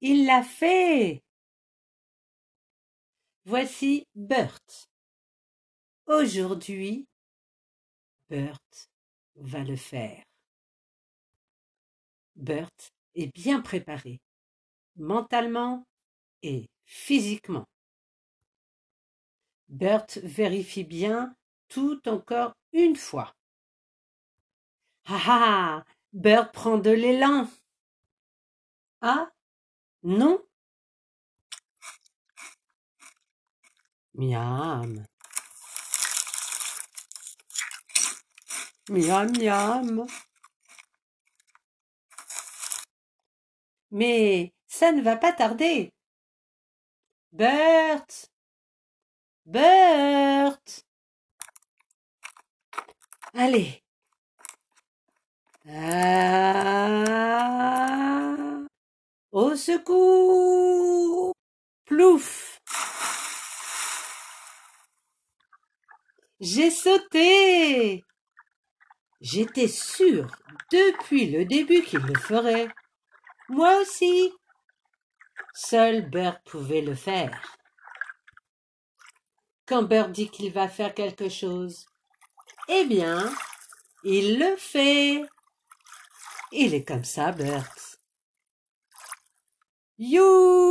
Il l'a fait. Voici Bert. Aujourd'hui, Bert va le faire. Bert est bien préparé, mentalement et physiquement. Bert vérifie bien tout encore une fois. Ah ah Bert prend de l'élan. Ah non Miam. Miam miam. Mais ça ne va pas tarder. Bert Bert Allez. Ah Au secours Plouf J'ai sauté J'étais sûre depuis le début qu'il le ferait. Moi aussi. Seul Bert pouvait le faire. Quand Bert dit qu'il va faire quelque chose, eh bien, il le fait. Il est comme ça, Bert. 哟。